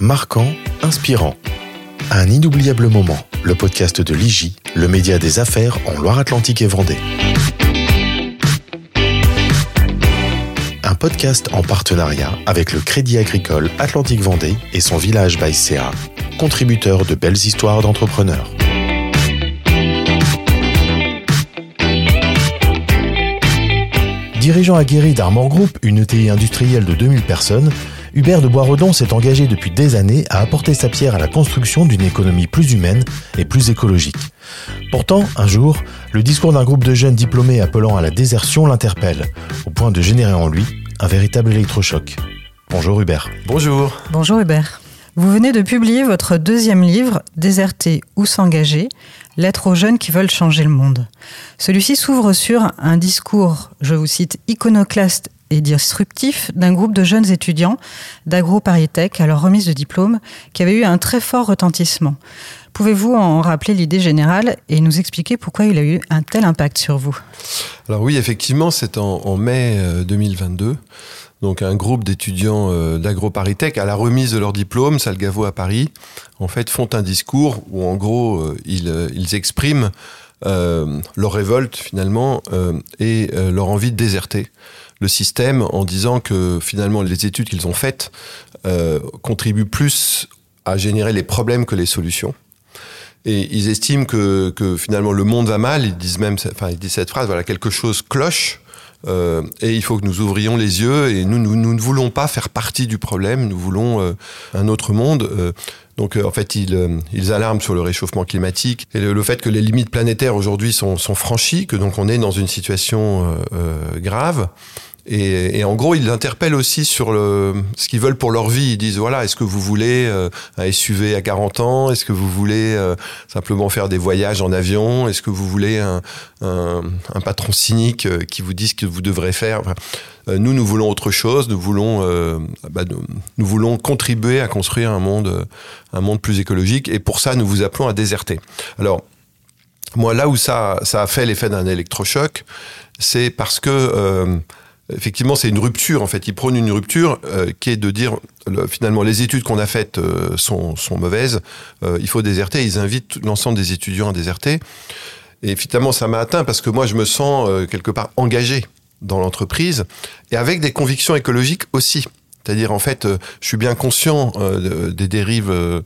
marquant, inspirant. Un inoubliable moment, le podcast de l'IGI, le média des affaires en Loire-Atlantique et Vendée. Un podcast en partenariat avec le Crédit Agricole Atlantique Vendée et son village by CA, contributeur de belles histoires d'entrepreneurs. Dirigeant aguerri d'Armor Group, une ETI industrielle de 2000 personnes, Hubert de Boisredon s'est engagé depuis des années à apporter sa pierre à la construction d'une économie plus humaine et plus écologique. Pourtant, un jour, le discours d'un groupe de jeunes diplômés appelant à la désertion l'interpelle, au point de générer en lui un véritable électrochoc. Bonjour Hubert. Bonjour. Bonjour Hubert. Vous venez de publier votre deuxième livre, Déserter ou s'engager, Lettre aux jeunes qui veulent changer le monde. Celui-ci s'ouvre sur un discours, je vous cite, iconoclaste et disruptif d'un groupe de jeunes étudiants d'AgroParisTech à leur remise de diplôme qui avait eu un très fort retentissement. Pouvez-vous en rappeler l'idée générale et nous expliquer pourquoi il a eu un tel impact sur vous? Alors oui, effectivement, c'est en, mai 2022. Euh, donc un groupe d'étudiants euh, d'AgroParisTech à la remise de leur diplôme, Salgavo à Paris, en fait font un discours où en gros euh, ils, expriment leur révolte finalement et leur envie de déserter le système en disant que finalement les études qu'ils ont faites contribuent plus à générer les problèmes que les solutions. Et ils estiment que, que, finalement le monde va mal. Ils disent même, enfin, ils disent cette phrase, voilà, quelque chose cloche. Euh, et il faut que nous ouvrions les yeux. Et nous, nous, nous, ne voulons pas faire partie du problème. Nous voulons euh, un autre monde. Euh, donc, euh, en fait, ils, euh, ils, alarment sur le réchauffement climatique et le, fait que les limites planétaires aujourd'hui sont, sont, franchies, que donc on est dans une situation grave. Et, en gros, ils l'interpellent aussi sur ce qu'ils veulent pour leur vie. Ils disent voilà, est-ce que vous voulez euh, un SUV à 40 ans? Est-ce que vous voulez euh, simplement faire des voyages en avion? Est-ce que vous voulez un, patron cynique euh, qui vous dise ce que vous devrez faire? Nous, nous voulons autre chose. Nous voulons, bah, nous, voulons contribuer à construire un monde, un monde plus écologique. Et pour ça, nous vous appelons à déserter. Alors, moi, là où ça, ça a fait l'effet d'un électrochoc, c'est parce que effectivement, c'est une rupture. En fait, ils prônent une rupture euh, qui est de dire finalement les études qu'on a faites euh, sont, mauvaises. Euh, il faut déserter. Ils invitent l'ensemble des étudiants à déserter. Et finalement, ça m'a atteint parce que moi, je me sens quelque part engagé dans l'entreprise et avec des convictions écologiques aussi. C'est-à-dire, en fait, je suis bien conscient des dérives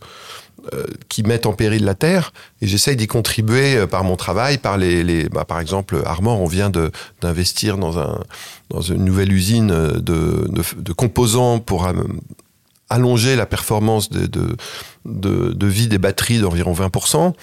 qui mettent en péril la terre et j'essaye d'y contribuer euh, par mon travail, par les, bah, par exemple Armor, on vient d'investir dans un dans une nouvelle usine de, de, composants pour allonger la performance de, vie des batteries d'environ 20%.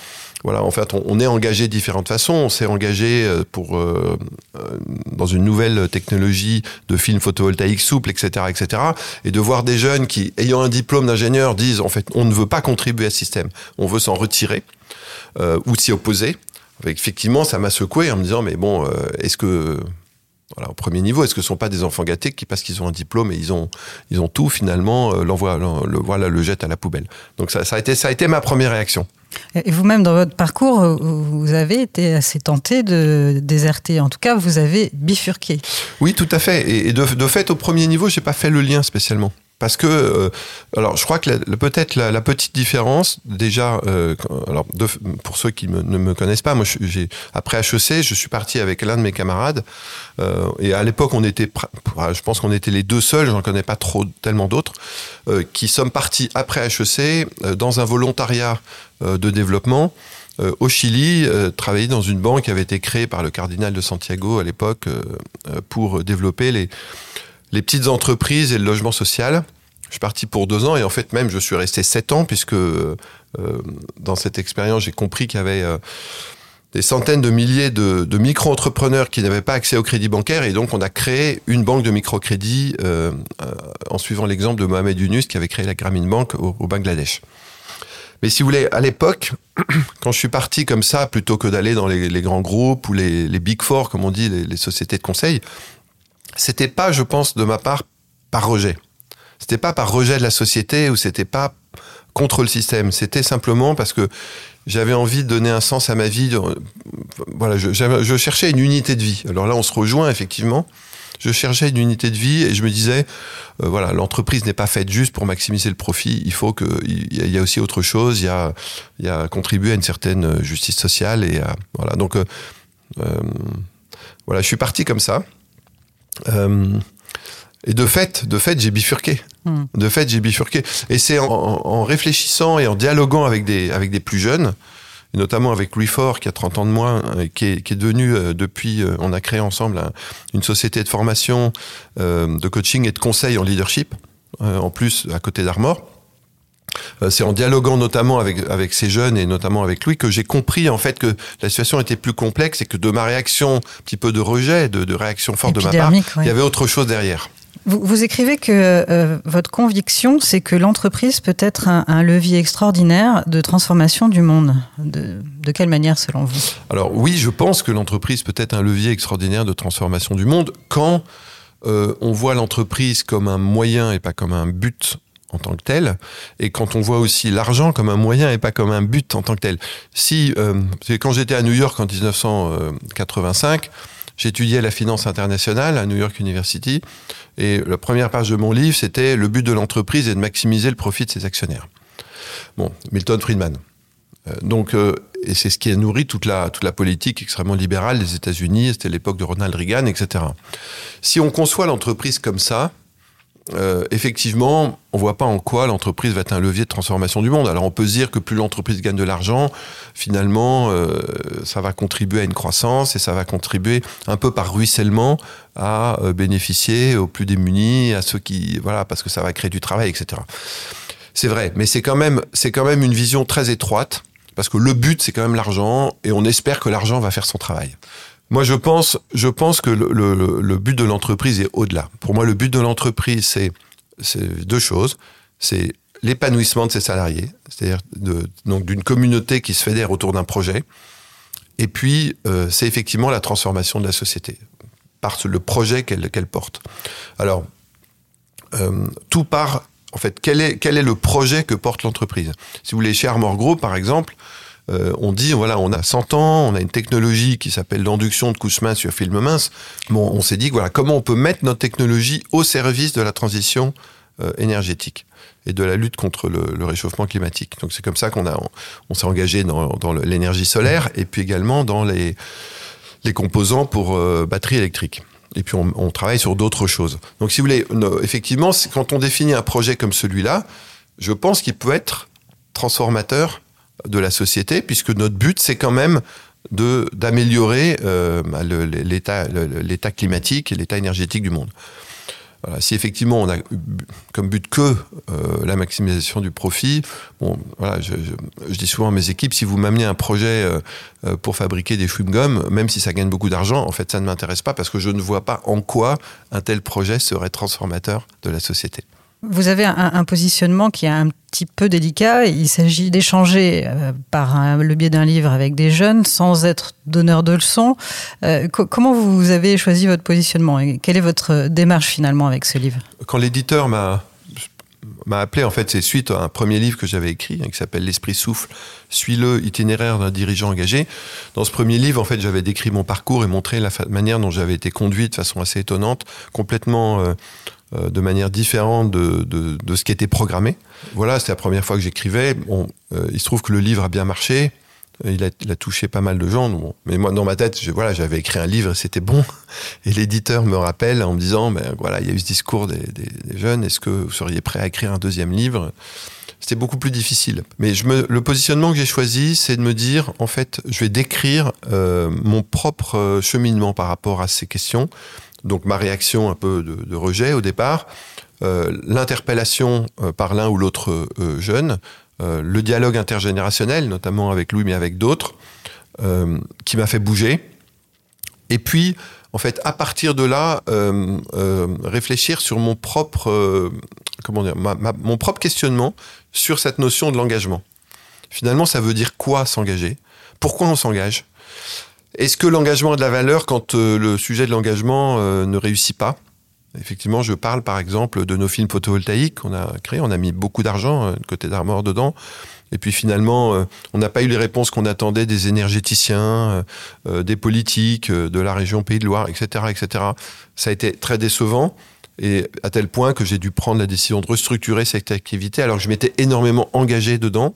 Voilà, en fait, on, est engagé de différentes façons. On s'est engagé euh, pour euh, euh, dans une nouvelle technologie de film photovoltaïque souple, etc., etc. Et de voir des jeunes qui, ayant un diplôme d'ingénieur, disent en fait, on ne veut pas contribuer à ce système, on veut s'en retirer euh, ou s'y opposer. Effectivement, ça m'a secoué en me disant, mais bon, est-ce que voilà, au premier niveau, est-ce que ce sont pas des enfants gâtés qui, parce qu'ils ont un diplôme et ils ont, ils ont tout, finalement, l'envoient, le, voilà, le jettent à la poubelle. Donc ça, ça, a été, ça a été ma première réaction. Et vous-même, dans votre parcours, vous avez été assez tenté de déserter. En tout cas, vous avez bifurqué. Oui, tout à fait. Et de, de fait, au premier niveau, j'ai pas fait le lien spécialement. Parce que, euh, alors, je crois que peut-être la, la, petite différence, déjà, euh, alors, de, pour ceux qui ne me connaissent pas, moi, j'ai après HEC, je suis parti avec l'un de mes camarades, euh, et à l'époque, on était, je pense qu'on était les deux seuls, j'en connais pas trop tellement d'autres, euh, qui sommes partis après HEC euh, dans un volontariat euh, de développement au Chili, travailler dans une banque qui avait été créée par le cardinal de Santiago à l'époque pour développer les les petites entreprises et le logement social. Je suis parti pour deux ans et en fait même je suis resté sept ans puisque euh, dans cette expérience j'ai compris qu'il y avait euh, des centaines de milliers de, de micro-entrepreneurs qui n'avaient pas accès au crédit bancaire et donc on a créé une banque de microcrédit euh, euh en suivant l'exemple de Mohamed Yunus qui avait créé la Grameen Bank au, au Bangladesh. Mais si vous voulez, à l'époque, quand je suis parti comme ça, plutôt que d'aller dans les, les, grands groupes ou les, les big four, comme on dit, les, les sociétés de conseil, c'était pas, je pense, de ma part, par rejet. C'était pas par rejet de la société ou c'était pas contre le système. C'était simplement parce que j'avais envie de donner un sens à ma vie. Voilà, je, cherchais une unité de vie. Alors là, on se rejoint effectivement. je cherchais une unité de vie et je me disais, euh, voilà, l'entreprise n'est pas faite juste pour maximiser le profit. Il faut qu'il y, y a aussi autre chose. Il y a, il à une certaine justice sociale et voilà. Donc euh, voilà, je suis parti comme ça. et de fait, de fait, j'ai bifurqué. Hmm. De fait, j'ai bifurqué. Et c'est en, en, réfléchissant et en dialoguant avec des, avec des plus jeunes notamment avec Louis Fort, qui a 30 ans de moins, euh, qui est, qui est devenu euh, depuis, euh, on a créé ensemble une société de formation, de coaching et de conseil en leadership, en plus à côté d'Armor. C'est en dialoguant notamment avec, avec ces jeunes et notamment avec Louis que j'ai compris en fait que la situation était plus complexe et que de ma réaction, un petit peu de rejet, de, de réaction forte de ma part, il y avait autre chose derrière. Vous, écrivez que euh, votre conviction, c'est que l'entreprise peut être un, levier extraordinaire de transformation du monde. De, quelle manière, selon vous? Alors oui, je pense que l'entreprise peut être un levier extraordinaire de transformation du monde quand euh, on voit l'entreprise comme un moyen et pas comme un but en tant que tel, et quand on voit aussi l'argent comme un moyen et pas comme un but en tant que tel. Si, euh, quand j'étais à New York en 1985, J'étudiais la finance internationale à New York University et la première page de mon livre, c'était le but de l'entreprise est de maximiser le profit de ses actionnaires. Bon, Milton Friedman. Euh, donc, euh, et c'est ce qui a nourri toute la, toute la politique extrêmement libérale des États-Unis. C'était l'époque de Ronald Reagan, etc. Si on conçoit l'entreprise comme ça, euh, effectivement, on voit pas en quoi l'entreprise va être un levier de transformation du monde. Alors on peut se dire que plus l'entreprise gagne de l'argent, finalement, euh, ça va contribuer à une croissance et ça va contribuer un peu par ruissellement à euh, bénéficier aux plus démunis, à ceux qui, voilà, parce que ça va créer du travail, etc. C'est vrai, mais c'est quand c'est quand même une vision très étroite parce que le but c'est quand même l'argent et on espère que l'argent va faire son travail. Moi, je pense, je pense que le, but de l'entreprise est au-delà. Pour moi, le but de l'entreprise, c'est, deux choses. C'est l'épanouissement de ses salariés, c'est-à-dire d'une communauté qui se fédère autour d'un projet. Et puis, euh, c'est effectivement la transformation de la société par le projet qu'elle qu'elle porte. Alors, euh, tout part, en fait, quel est, quel est le projet que porte l'entreprise? Si vous voulez, chez Armor Group, par exemple, euh, on dit, voilà, on a 100 ans, on a une technologie qui s'appelle l'induction de couche mince sur film mince. Bon, on s'est dit, voilà, comment on peut mettre notre technologie au service de la transition euh, énergétique et de la lutte contre le, réchauffement climatique. Donc c'est comme ça qu'on on, s'est engagé dans, l'énergie solaire et puis également dans les, les composants pour euh, batteries électriques. Et puis on, travaille sur d'autres choses. Donc si vous voulez, effectivement, quand on définit un projet comme celui-là, je pense qu'il peut être transformateur de la société, puisque notre but, c'est quand même de d'améliorer euh, bah, l'état l'état climatique et l'état énergétique du monde. Si effectivement on a comme but que euh, la maximisation du profit, bon, voilà, je, je, dis souvent à mes équipes, si vous m'amenez un projet euh, pour fabriquer des chewing-gums, même si ça gagne beaucoup d'argent, en fait ça ne m'intéresse pas parce que je ne vois pas en quoi un tel projet serait transformateur de la société. Vous avez un, positionnement qui est un petit peu délicat. Il s'agit d'échanger euh, par le biais d'un livre avec des jeunes sans être donneur de leçons. Euh, comment vous avez choisi votre positionnement quelle est votre démarche finalement avec ce livre? Quand l'éditeur m'a appelé, en fait, c'est suite à un premier livre que j'avais écrit, hein, qui s'appelle L'Esprit Souffle, Suis-le, itinéraire d'un dirigeant engagé. Dans ce premier livre, en fait, j'avais décrit mon parcours et montré la manière dont j'avais été conduit de façon assez étonnante, complètement euh, de manière différente de, ce qui était programmé. Voilà, c'était la première fois que j'écrivais. Euh, il se trouve que le livre a bien marché. Il a, touché pas mal de gens. Mais moi, dans ma tête, je, voilà, j'avais écrit un livre et c'était bon. Et l'éditeur me rappelle en me disant, ben voilà, il y a eu ce discours des, jeunes. Est-ce que vous seriez prêt à écrire un deuxième livre? C'était beaucoup plus difficile. Mais le positionnement que j'ai choisi, c'est de me dire, en fait, je vais décrire euh, mon propre cheminement par rapport à ces questions donc ma réaction un peu de, rejet au départ, euh, l'interpellation euh, par l'un ou l'autre euh, jeune, le dialogue intergénérationnel, notamment avec Louis mais avec d'autres, qui m'a fait bouger. Et puis, en fait, à partir de là, réfléchir sur mon propre, comment dire, mon propre questionnement sur cette notion de l'engagement. Finalement, ça veut dire quoi s'engager? Pourquoi on s'engage? Est-ce que l'engagement a de la valeur quand euh, le sujet de l'engagement euh, ne réussit pas? Effectivement, je parle par exemple de nos films photovoltaïques qu'on a créés. On a mis beaucoup d'argent, euh, côté d'Armor dedans. Et puis finalement, on n'a pas eu les réponses qu'on attendait des énergéticiens, des politiques, de la région Pays de Loire, etc., etc. Ça a été très décevant. Et à tel point que j'ai dû prendre la décision de restructurer cette activité alors que je m'étais énormément engagé dedans.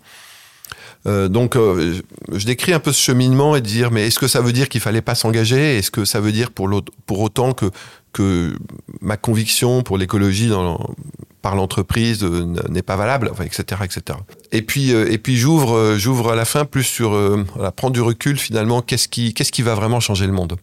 Euh, donc, euh, je décris un peu ce cheminement et dire, mais est-ce que ça veut dire qu'il fallait pas s'engager? Est-ce que ça veut dire pour, pour autant que, que ma conviction pour l'écologie par l'entreprise euh, n'est pas valable, etc., etc. Et puis, et puis j'ouvre, j'ouvre à la fin plus sur prendre du recul finalement. Qu'est-ce qui, qu'est-ce qui va vraiment changer le monde?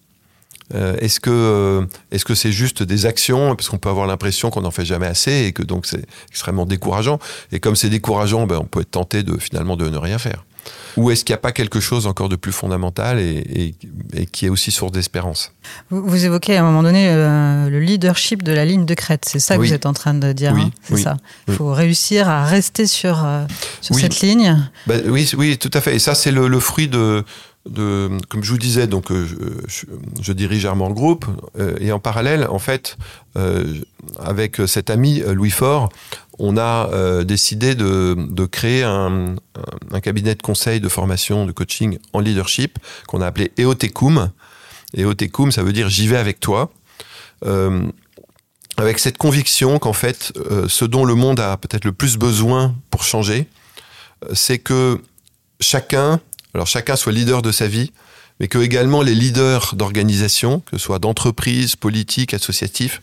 Euh, est-ce que euh, est-ce que c'est juste des actions parce qu'on peut avoir l'impression qu'on n'en fait jamais assez et que donc c'est extrêmement décourageant. Et comme c'est décourageant ben, on peut être tenté de finalement de ne rien faire. Ou est-ce qu'il n'y a pas quelque chose encore de plus fondamental et, qui est aussi source d'espérance? Vous, évoquez à un moment donné euh, le leadership de la ligne de crête, c'est ça que vous êtes en train de dire, oui, hein? C'est ça. Il faut réussir à rester sur, sur cette ligne? Ben, oui, oui, tout à fait. Et ça, c'est le, fruit de, comme je vous disais, donc euh, je, dirige Armand Group euh, et en parallèle, en fait, euh, avec cet ami Louis Faure, on a décidé de, créer un, cabinet de conseil, de formation, de coaching en leadership qu'on a appelé EOTECUM. EOTECUM, ça veut dire j'y vais avec toi. avec cette conviction qu'en fait, ce dont le monde a peut-être le plus besoin pour changer, c'est que chacun alors chacun soit leader de sa vie, mais que également les leaders d'organisations, que ce soit d'entreprises, politiques, associatifs,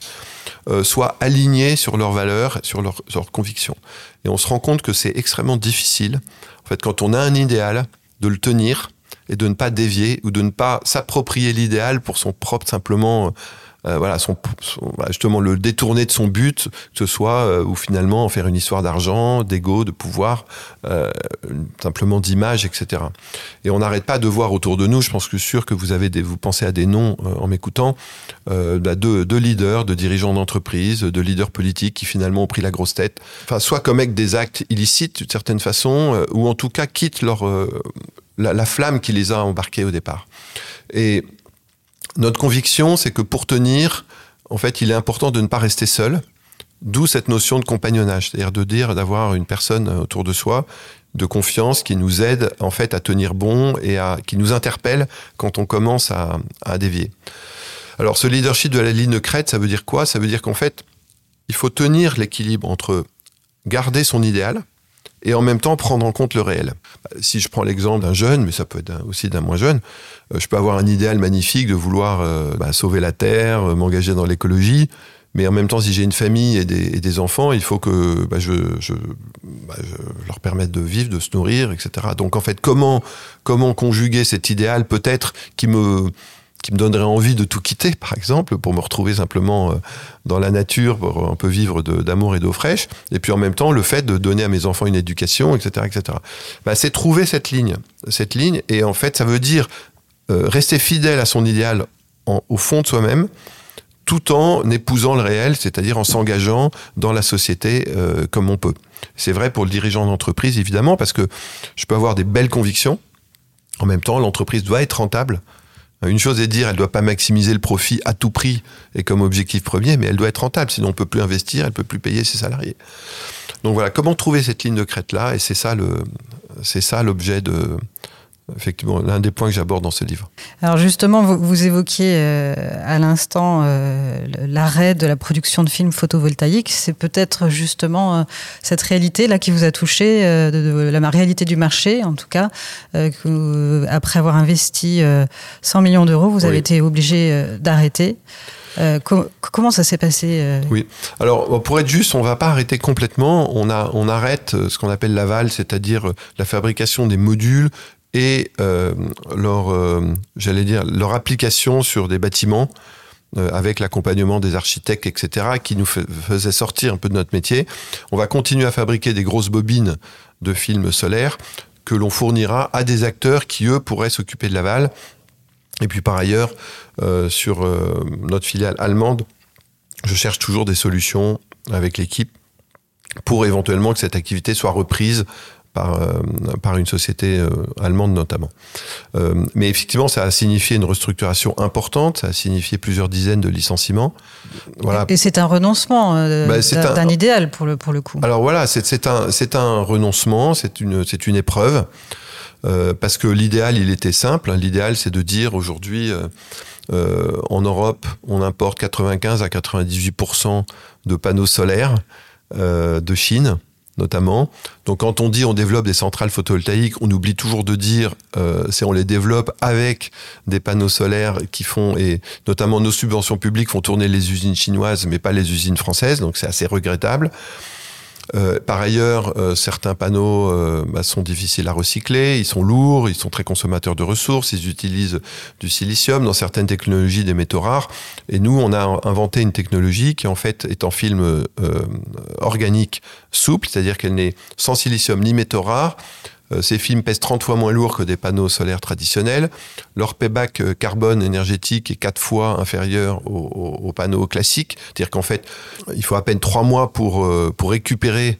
euh, soient alignés sur leurs valeurs, sur leurs, convictions. Et on se rend compte que c'est extrêmement difficile, en fait, quand on a un idéal, de le tenir et de ne pas dévier ou de ne pas s'approprier l'idéal pour son propre simplement euh, voilà, son, justement le détourner de son but, que ce soit euh, ou finalement en faire une histoire d'argent, d'ego, de pouvoir, euh, simplement d'image, etc. Et on n'arrête pas de voir autour de nous. Je pense que sûr que vous avez des, vous pensez à des noms en m'écoutant, bah, de, de, leaders, de dirigeants d'entreprise, de leaders politiques qui finalement ont pris la grosse tête. Enfin, soit commettent des actes illicites d'une certaine façon, ou en tout cas quittent leur la, la, flamme qui les a embarqués au départ. Et notre conviction, c'est que pour tenir, en fait, il est important de ne pas rester seul. D'où cette notion de compagnonnage, c'est-à-dire de dire d'avoir une personne autour de soi de confiance qui nous aide en fait à tenir bon et à, qui nous interpelle quand on commence à, à dévier. Alors ce leadership de la ligne crête, ça veut dire quoi? Ça veut dire qu'en fait, il faut tenir l'équilibre entre garder son idéal, et en même temps prendre en compte le réel. Si je prends l'exemple d'un jeune, mais ça peut être aussi d'un moins jeune, euh, je peux avoir un idéal magnifique de vouloir euh, bah, sauver la Terre, euh, m'engager dans l'écologie, mais en même temps, si j'ai une famille et des, enfants, il faut que bah, je, bah, je, leur permette de vivre, de se nourrir, etc. Donc en fait, comment, comment conjuguer cet idéal peut-être qui me qui me donnerait envie de tout quitter, par exemple, pour me retrouver simplement euh, dans la nature, pour un peu vivre d'amour et d'eau fraîche, et puis en même temps le fait de donner à mes enfants une éducation, etc., etc. Bah, c'est trouver cette ligne, cette ligne, et en fait, ça veut dire euh, rester fidèle à son idéal au fond de soi-même, tout en épousant le réel, c'est-à-dire en s'engageant dans la société euh, comme on peut. C'est vrai pour le dirigeant d'entreprise, évidemment, parce que je peux avoir des belles convictions. En même temps, l'entreprise doit être rentable une chose est de dire, elle ne doit pas maximiser le profit à tout prix et comme objectif premier, mais elle doit être rentable, sinon on ne peut plus investir, elle ne peut plus payer ses salariés. Donc voilà, comment trouver cette ligne de crête-là? Et c'est ça le, c'est ça l'objet de, effectivement l'un des points que j'aborde dans ce livre. Alors justement, vous, évoquiez euh, à l'instant euh, l'arrêt de la production de films photovoltaïques. C'est peut-être justement euh, cette réalité là qui vous a touché, de, la réalité du marché en tout cas. Que, après avoir investi 100 millions d'euros, vous avez été obligé d'arrêter. comment ça s'est passé Oui. Alors, pour être juste, on ne va pas arrêter complètement. On, a, on arrête ce qu'on appelle l'aval, c'est-à-dire la fabrication des modules et euh, leur, euh, j'allais dire, leur application sur des bâtiments euh, avec l'accompagnement des architectes, etc., qui nous faisait sortir un peu de notre métier. On va continuer à fabriquer des grosses bobines de films solaires que l'on fournira à des acteurs qui, eux, pourraient s'occuper de l'aval. Et puis par ailleurs, sur notre filiale allemande, je cherche toujours des solutions avec l'équipe pour éventuellement que cette activité soit reprise par, euh, par une société euh, allemande notamment. Euh, mais effectivement, ça a signifié une restructuration importante, ça a signifié plusieurs dizaines de licenciements. Voilà. Et c'est un renoncement bah, d'un idéal pour le, pour le coup. Alors voilà, c'est un, un renoncement, c'est une, une épreuve. parce que l'idéal, il était simple. L'idéal, c'est de dire aujourd'hui, en Europe, on importe 95 à 98% de panneaux solaires de Chine notamment. Donc quand on dit on développe des centrales photovoltaïques, on oublie toujours de dire euh, c'est on les développe avec des panneaux solaires qui font et notamment nos subventions publiques font tourner les usines chinoises mais pas les usines françaises. Donc c'est assez regrettable. Euh, par ailleurs, euh, certains panneaux euh, bah, sont difficiles à recycler, ils sont lourds, ils sont très consommateurs de ressources, ils utilisent du silicium dans certaines technologies des métaux rares. Et nous, on a inventé une technologie qui en fait est en film organique souple, c'est-à-dire qu'elle n'est sans silicium ni métaux rares, euh, ces films pèsent 30 fois moins lourd que des panneaux solaires traditionnels. Leur payback euh, carbone énergétique est 4 fois inférieur aux, panneaux classiques. C'est-à-dire qu'en fait, il faut à peine 3 mois pour, euh, récupérer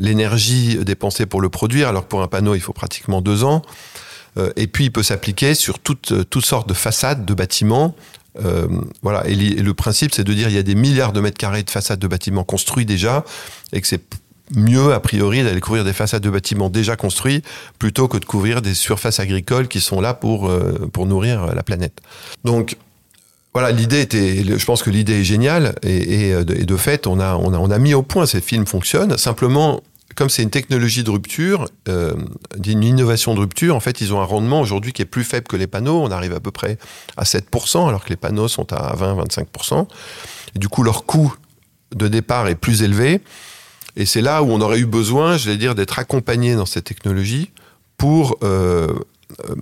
l'énergie dépensée pour le produire, alors que pour un panneau, il faut pratiquement 2 ans. et puis, il peut s'appliquer sur toutes, sortes de façades de bâtiments, voilà. Et, le principe, c'est de dire il y a des milliards de mètres carrés de façades de bâtiments construits déjà, et que c'est mieux, a priori, d'aller couvrir des façades de bâtiments déjà construits plutôt que de couvrir des surfaces agricoles qui sont là pour, euh, pour nourrir la planète. Donc, voilà, l'idée était, je pense que l'idée est géniale et, et, de fait, on a, on, a, on a mis au point ces films fonctionnent. Simplement, comme c'est une technologie de rupture, euh, une innovation de rupture, en fait, ils ont un rendement aujourd'hui qui est plus faible que les panneaux. On arrive à peu près à 7%, alors que les panneaux sont à 20-25%. Et du coup, leur coût de départ est plus élevé. Et c'est là où on aurait eu besoin, je vais dire, d'être accompagné dans cette technologie pour, euh, euh,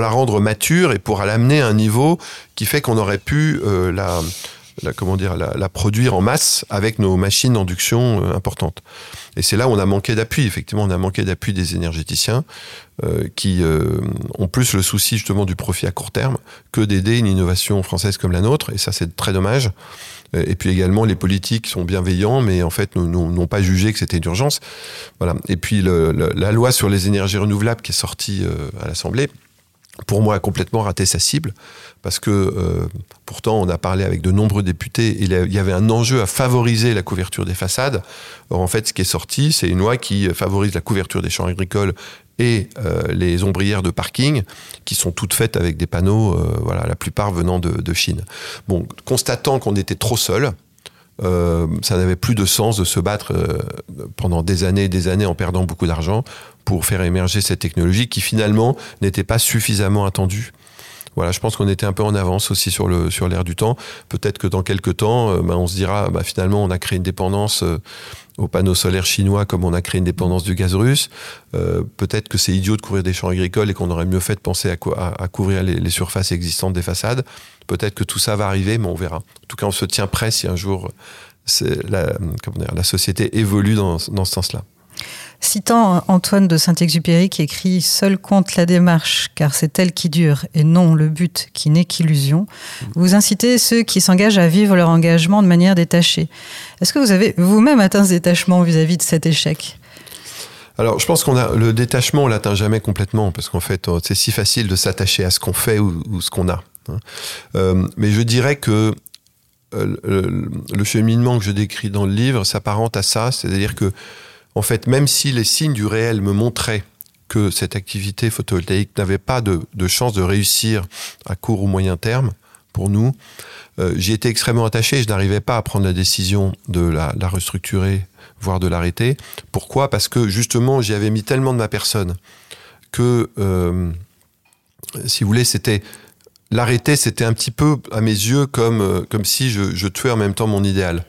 la rendre mature et pour l'amener à un niveau qui fait qu'on aurait pu euh, la, la, comment dire, la, produire en masse avec nos machines d'induction importantes. Et c'est là où on a manqué d'appui. Effectivement, on a manqué d'appui des énergéticiens qui ont plus le souci justement du profit à court terme que d'aider une innovation française comme la nôtre. Et ça, c'est très dommage. Et puis également, les politiques sont bienveillants, mais en fait, n'ont pas jugé que c'était une urgence. Voilà. Et puis, la loi sur les énergies renouvelables qui est sortie euh, à l'Assemblée, pour moi, a complètement raté sa cible, parce que euh, pourtant, on a parlé avec de nombreux députés, il y avait un enjeu à favoriser la couverture des façades. Or, en fait, ce qui est sorti, c'est une loi qui favorise la couverture des champs agricoles et euh, les ombrières de parking qui sont toutes faites avec des panneaux, euh, voilà, la plupart venant de, Chine. Bon, constatant qu'on était trop seul, ça n'avait plus de sens de se battre pendant des années et des années en perdant beaucoup d'argent pour faire émerger cette technologie qui finalement n'était pas suffisamment attendue. Voilà, je pense qu'on était un peu en avance aussi sur le sur l'air du temps. Peut-être que dans quelques temps, bah, on se dira, bah, finalement, on a créé une dépendance aux panneaux solaires chinois comme on a créé une dépendance du gaz russe. Euh, peut-être que c'est idiot de couvrir des champs agricoles et qu'on aurait mieux fait de penser à, couvrir les, surfaces existantes des façades. Peut-être que tout ça va arriver, mais on verra. En tout cas, on se tient prêt si un jour la, la société évolue dans, dans ce sens-là. Citant Antoine de Saint-Exupéry qui écrit Seul compte la démarche, car c'est elle qui dure, et non le but qui n'est qu'illusion, vous incitez ceux qui s'engagent à vivre leur engagement de manière détachée. Est-ce que vous avez vous-même atteint ce détachement vis-à-vis de cet échec? Alors, je pense qu'on a le détachement, on l'atteint jamais complètement parce qu'en fait, c'est si facile de s'attacher à ce qu'on fait ou, ce qu'on a. Hein. Euh, mais je dirais que euh, le, cheminement que je décris dans le livre s'apparente à ça, c'est-à-dire que en fait, même si les signes du réel me montraient que cette activité photovoltaïque n'avait pas de, chance de réussir à court ou moyen terme pour nous, euh, j'y étais extrêmement attaché. Je n'arrivais pas à prendre la décision de la, restructurer, voire de l'arrêter. Pourquoi? Parce que justement, j'y avais mis tellement de ma personne que, euh, si vous voulez, c'était l'arrêter, c'était un petit peu à mes yeux comme, euh, si je tuais en même temps mon idéal.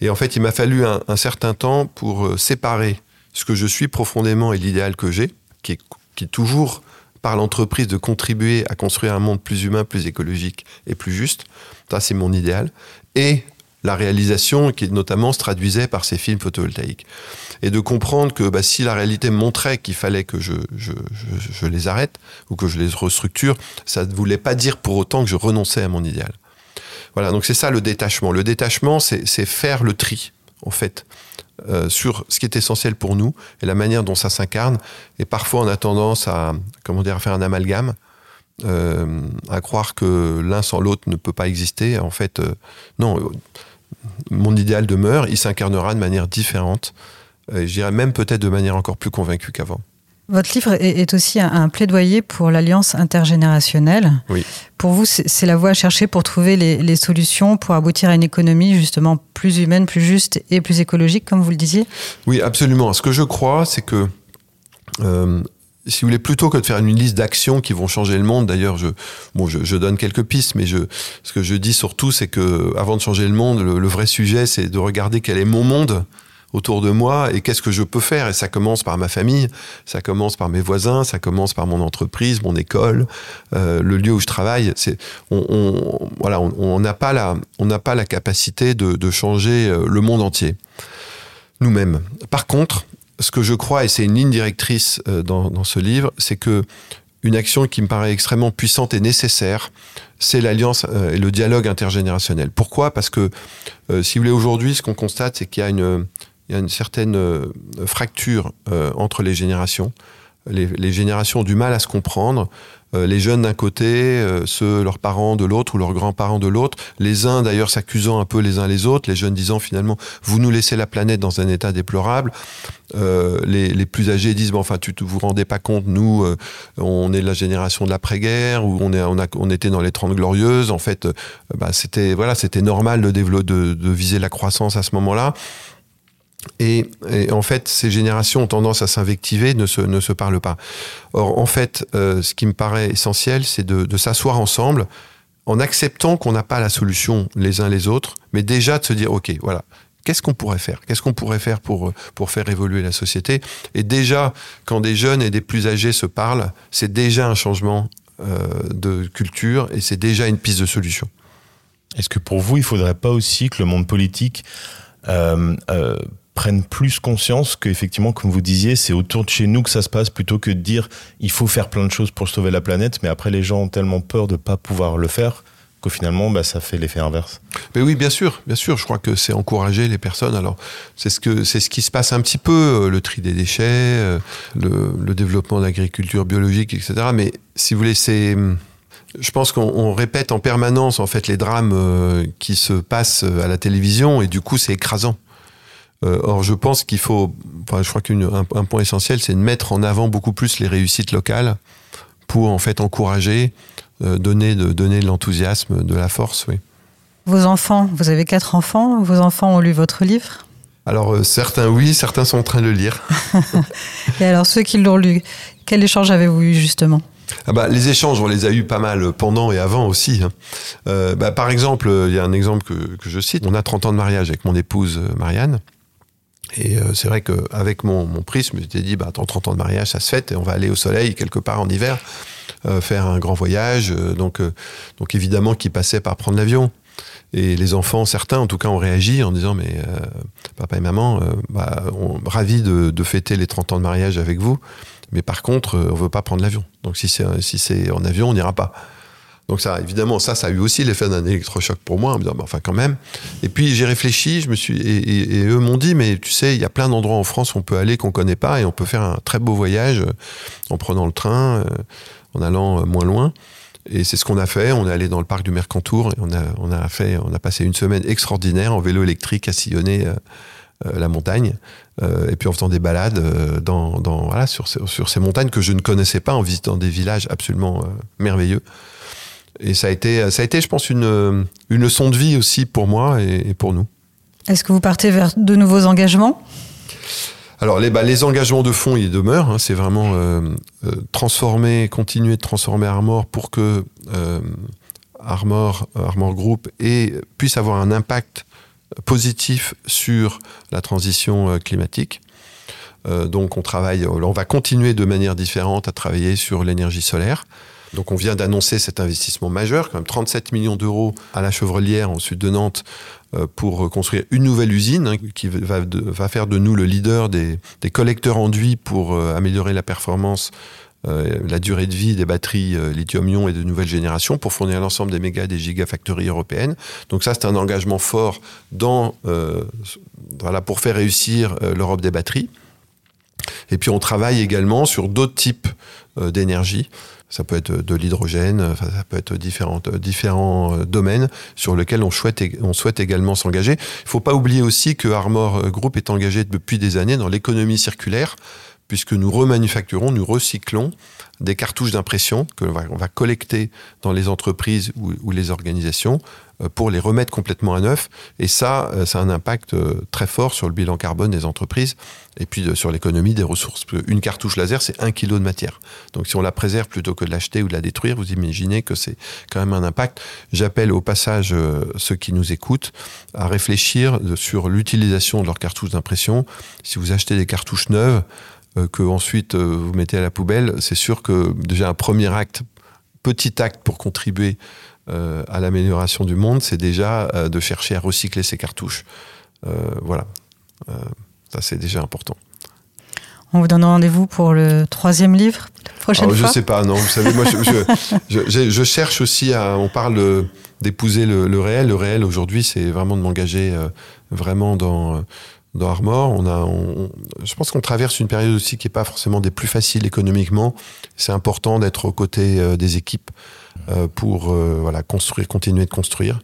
Et en fait, il m'a fallu un, certain temps pour euh, séparer ce que je suis profondément et l'idéal que j'ai, qui est, toujours par l'entreprise de contribuer à construire un monde plus humain, plus écologique et plus juste. Ça, c'est mon idéal. Et la réalisation qui notamment se traduisait par ces films photovoltaïques. Et de comprendre que bah, si la réalité montrait qu'il fallait que je, les arrête ou que je les restructure, ça ne voulait pas dire pour autant que je renonçais à mon idéal. Voilà, donc c'est ça le détachement. Le détachement, c'est faire le tri en fait, sur ce qui est essentiel pour nous et la manière dont ça s'incarne. Et parfois, on a tendance à, comment dire, à faire un amalgame, à croire que l'un sans l'autre ne peut pas exister. En fait, non, mon idéal demeure, il s'incarnera de manière différente. je dirais même peut-être de manière encore plus convaincue qu'avant. Votre livre est aussi un plaidoyer pour l'alliance intergénérationnelle. Oui. Pour vous, c'est la voie à chercher pour trouver les, solutions, pour aboutir à une économie justement plus humaine, plus juste et plus écologique, comme vous le disiez? Oui, absolument. Ce que je crois, c'est que, euh, si vous voulez, plutôt que de faire une liste d'actions qui vont changer le monde, d'ailleurs, je, bon, je, donne quelques pistes, mais je, ce que je dis surtout, c'est que avant de changer le monde, le vrai sujet, c'est de regarder quel est mon monde autour de moi et qu'est-ce que je peux faire. Et ça commence par ma famille, ça commence par mes voisins, ça commence par mon entreprise, mon école, euh, le lieu où je travaille. C'est, on, voilà, on n'a pas la, on n'a pas la capacité de, changer euh, le monde entier nous-mêmes. Par contre, ce que je crois, et c'est une ligne directrice euh, dans, ce livre, c'est que une action qui me paraît extrêmement puissante et nécessaire, c'est l'alliance et le dialogue intergénérationnel. Pourquoi? Parce que, si vous voulez, aujourd'hui, ce qu'on constate, c'est qu'il y a une, il y a une certaine euh, fracture euh, entre les générations. Les, générations ont du mal à se comprendre. Euh, les jeunes d'un côté, ceux, leurs parents de l'autre ou leurs grands-parents de l'autre. Les uns d'ailleurs s'accusant un peu les uns les autres. Les jeunes disant finalement, vous nous laissez la planète dans un état déplorable. les, plus âgés disent, bon, enfin, tu ne vous rendez pas compte, nous, on est de la génération de l'après-guerre ou on, était dans les Trente Glorieuses. En fait, bah, c'était voilà, normal de viser la croissance à ce moment-là. Et, en fait, ces générations ont tendance à s'invectiver, ne se, ne se parlent pas. Or, en fait, euh, ce qui me paraît essentiel, c'est de, s'asseoir ensemble en acceptant qu'on n'a pas la solution les uns les autres, mais déjà de se dire, OK, voilà, qu'est-ce qu'on pourrait faire? Qu'est-ce qu'on pourrait faire pour, pour faire évoluer la société? Et déjà, quand des jeunes et des plus âgés se parlent, c'est déjà un changement euh, de culture et c'est déjà une piste de solution. Est-ce que pour vous, il ne faudrait pas aussi que le monde politique euh, prennent plus conscience qu'effectivement, comme vous disiez, c'est autour de chez nous que ça se passe plutôt que de dire il faut faire plein de choses pour sauver la planète, mais après les gens ont tellement peur de ne pas pouvoir le faire qu'au finalement, bah, ça fait l'effet inverse. Mais oui, bien sûr, bien sûr. Je crois que c'est encourager les personnes. Alors, c'est ce que c'est ce qui se passe un petit peu, euh, le tri des déchets, euh, le, le développement d'agriculture biologique, etc. Mais si vous voulez, c'est je pense qu'on répète en permanence en fait les drames euh, qui se passent à la télévision et du coup c'est écrasant. Euh, or, je pense qu'il faut, enfin, je crois qu'un un point essentiel, c'est de mettre en avant beaucoup plus les réussites locales pour en fait encourager, euh, donner de, donner de l'enthousiasme, de la force, oui. Vos enfants, vous avez quatre enfants, vos enfants ont lu votre livre? Alors euh, certains oui, certains sont en train de le lire. Et alors ceux qui l'ont lu, quel échange avez-vous eu justement? Ah bah, les échanges, on les a eu pas mal pendant et avant aussi. Hein. bah, par exemple, il y a un exemple que, que, je cite. On a 30 ans de mariage avec mon épouse Marianne. Et euh, c'est vrai qu'avec mon, mon prisme, je dit, bah, 30 ans de mariage, ça se fait, et on va aller au soleil quelque part en hiver, euh, faire un grand voyage. Euh, donc, donc évidemment, qui passait par prendre l'avion. Et les enfants, certains en tout cas, ont réagi en disant, mais papa et maman, bah, on, ravis de, de, fêter les 30 ans de mariage avec vous, mais par contre, on veut pas prendre l'avion. Donc si c'est si en avion, on n'ira pas. Donc ça, évidemment, ça, ça a eu aussi l'effet d'un électrochoc pour moi, en me disant, enfin quand même. Et puis j'ai réfléchi, je me suis, et, eux m'ont dit, mais tu sais, il y a plein d'endroits en France où on peut aller qu'on connaît pas, et on peut faire un très beau voyage euh, en prenant le train, euh, en allant euh, moins loin. Et c'est ce qu'on a fait. On est allé dans le parc du Mercantour et on a, fait, on a passé une semaine extraordinaire en vélo électrique à sillonner la montagne. et puis en faisant des balades dans, sur ces montagnes que je ne connaissais pas en visitant des villages absolument merveilleux. Et ça a été, ça a été, je pense, une, une leçon de vie aussi pour moi et, pour nous. Est-ce que vous partez vers de nouveaux engagements? Alors les, bah, les engagements de fond, ils demeurent. Hein. c'est vraiment euh, euh, transformer, continuer de transformer Armor pour que euh, Armor, Armor Group et, puisse avoir un impact positif sur la transition climatique. donc on travaille, on va continuer de manière différente à travailler sur l'énergie solaire. Donc on vient d'annoncer cet investissement majeur, quand même 37 millions d'euros à la Chevrelière, au sud de Nantes, euh, pour construire une nouvelle usine hein, qui va, faire de nous le leader des, collecteurs enduits pour euh, améliorer la performance la durée de vie des batteries lithium-ion et de nouvelle génération pour fournir l'ensemble des méga et des gigafactories européennes. Donc ça, c'est un engagement fort dans, voilà, pour faire réussir l'Europe des batteries. Et puis on travaille également sur d'autres types d'énergie. Ça peut être de l'hydrogène, ça peut être différentes, différents domaines sur lesquels on souhaite, on souhaite également s'engager. Il ne faut pas oublier aussi que Armor Group est engagé depuis des années dans l'économie circulaire puisque nous remanufacturons, nous recyclons des cartouches d'impression que l'on va, collecter dans les entreprises ou, les organisations euh, pour les remettre complètement à neuf. Et ça, euh, ça a un impact euh, très fort sur le bilan carbone des entreprises et puis sur l'économie des ressources. Une cartouche laser, c'est un kilo de matière. Donc si on la préserve plutôt que de l'acheter ou de la détruire, vous imaginez que c'est quand même un impact. J'appelle au passage ceux qui nous écoutent à réfléchir sur l'utilisation de leurs cartouches d'impression. Si vous achetez des cartouches neuves, euh, que ensuite euh, vous mettez à la poubelle, c'est sûr que déjà un premier acte, petit acte pour contribuer euh, à l'amélioration du monde, c'est déjà de chercher à recycler ces cartouches. voilà, ça c'est déjà important. On vous donne rendez-vous pour le troisième livre prochaine fois. Je sais pas, non. Vous savez, moi, je, cherche aussi à. On parle d'épouser le, le, réel. Le réel aujourd'hui, c'est vraiment de m'engager vraiment dans dans Armor. On a, je pense qu'on traverse une période aussi qui n'est pas forcément des plus faciles économiquement. C'est important d'être aux côtés euh, des équipes euh, pour euh, voilà, construire, continuer de construire.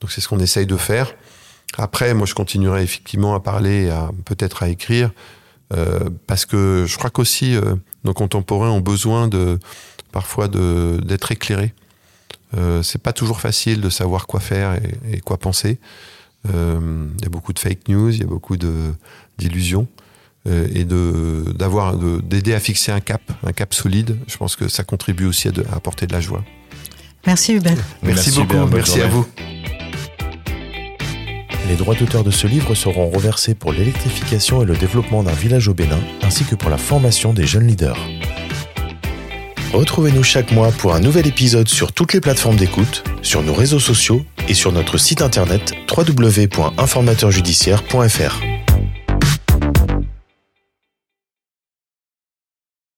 Donc c'est ce qu'on essaye de faire. Après, moi, je continuerai effectivement à parler, à peut-être à écrire, parce que je crois qu'aussi nos contemporains ont besoin de parfois d'être éclairés. c'est pas toujours facile de savoir quoi faire et quoi penser. Euh, il y a beaucoup de fake news, il y a beaucoup d'illusions. Euh, et d'avoir d'aider à fixer un cap, un cap solide, je pense que ça contribue aussi à, apporter de la joie. Merci Hubert. Merci, beaucoup, merci à vous. Les droits d'auteur de ce livre seront reversés pour l'électrification et le développement d'un village au Bénin, ainsi que pour la formation des jeunes leaders. Retrouvez-nous chaque mois pour un nouvel épisode sur toutes les plateformes d'écoute, sur nos réseaux sociaux et sur notre site internet www.informateurjudiciaire.fr.